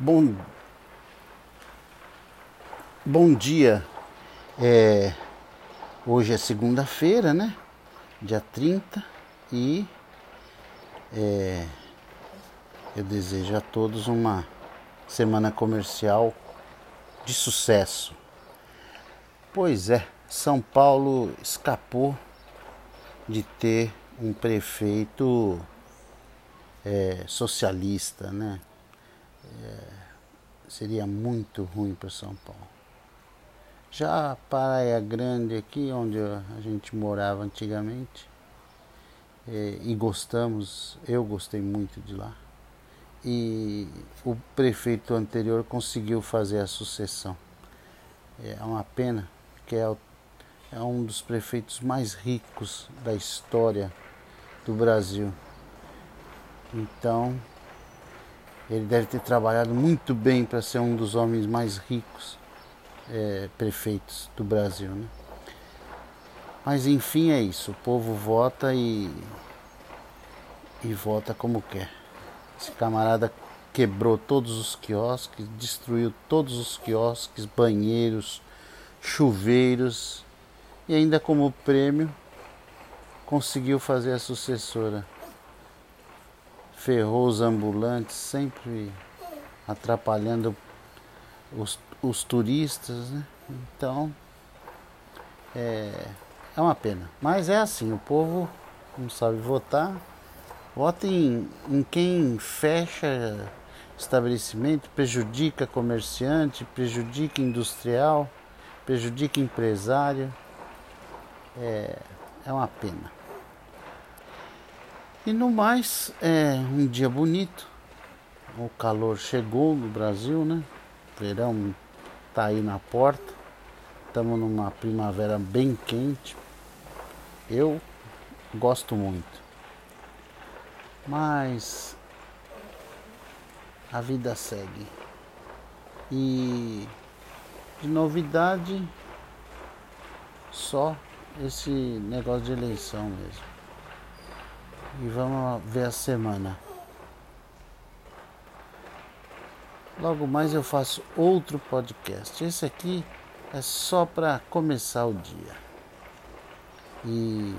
Bom, bom dia. É, hoje é segunda-feira, né? Dia 30 e é, eu desejo a todos uma semana comercial de sucesso. Pois é, São Paulo escapou de ter um prefeito é, socialista, né? Seria muito ruim para São Paulo. Já a Praia Grande aqui, onde a gente morava antigamente, é, e gostamos, eu gostei muito de lá. E o prefeito anterior conseguiu fazer a sucessão. É uma pena, que é, é um dos prefeitos mais ricos da história do Brasil. Então, ele deve ter trabalhado muito bem para ser um dos homens mais ricos é, prefeitos do Brasil. Né? Mas enfim é isso, o povo vota e, e vota como quer. Esse camarada quebrou todos os quiosques, destruiu todos os quiosques, banheiros, chuveiros e ainda como prêmio conseguiu fazer a sucessora ferrou os ambulantes, sempre atrapalhando os, os turistas, né? Então é, é uma pena. Mas é assim, o povo não sabe votar, vota em, em quem fecha estabelecimento, prejudica comerciante, prejudica industrial, prejudica empresário. É, é uma pena. E no mais, é um dia bonito. O calor chegou no Brasil, né? verão tá aí na porta. Estamos numa primavera bem quente. Eu gosto muito. Mas a vida segue. E de novidade só esse negócio de eleição mesmo e vamos ver a semana. Logo mais eu faço outro podcast. Esse aqui é só para começar o dia. E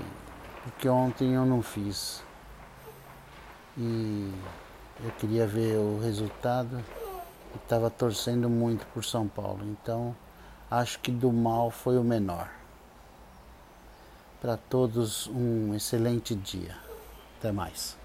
porque ontem eu não fiz. E eu queria ver o resultado e estava torcendo muito por São Paulo. Então acho que do mal foi o menor. Para todos um excelente dia. Até mais.